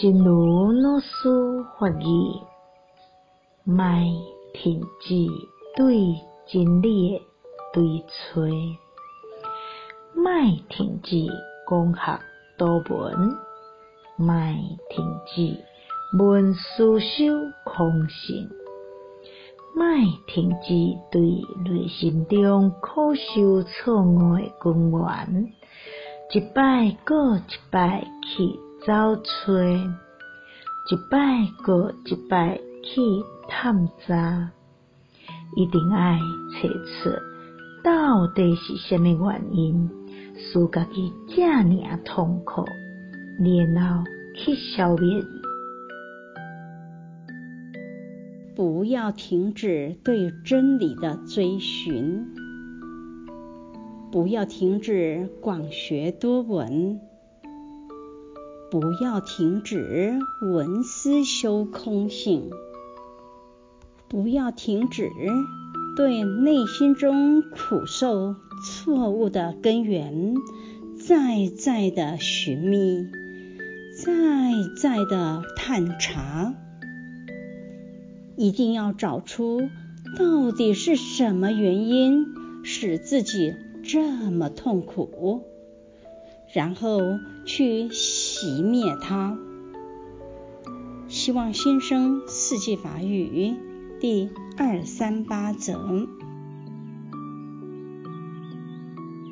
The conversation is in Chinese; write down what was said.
真如老师法语，莫停止对真理的追找，莫停止攻学多闻，莫停止闻思修空性，莫停止对内心中苦修错误的根源，一摆过一摆去找找，一摆阁一摆去探查，一定爱找出到底是虾米原因，使家己这尔痛苦，然后去消灭。不要停止对真理的追寻，不要停止广学多闻。不要停止闻思修空性，不要停止对内心中苦受错误的根源，再再的寻觅，再再的探查，一定要找出到底是什么原因使自己这么痛苦。然后去熄灭它。希望新生四季法语第二三八整。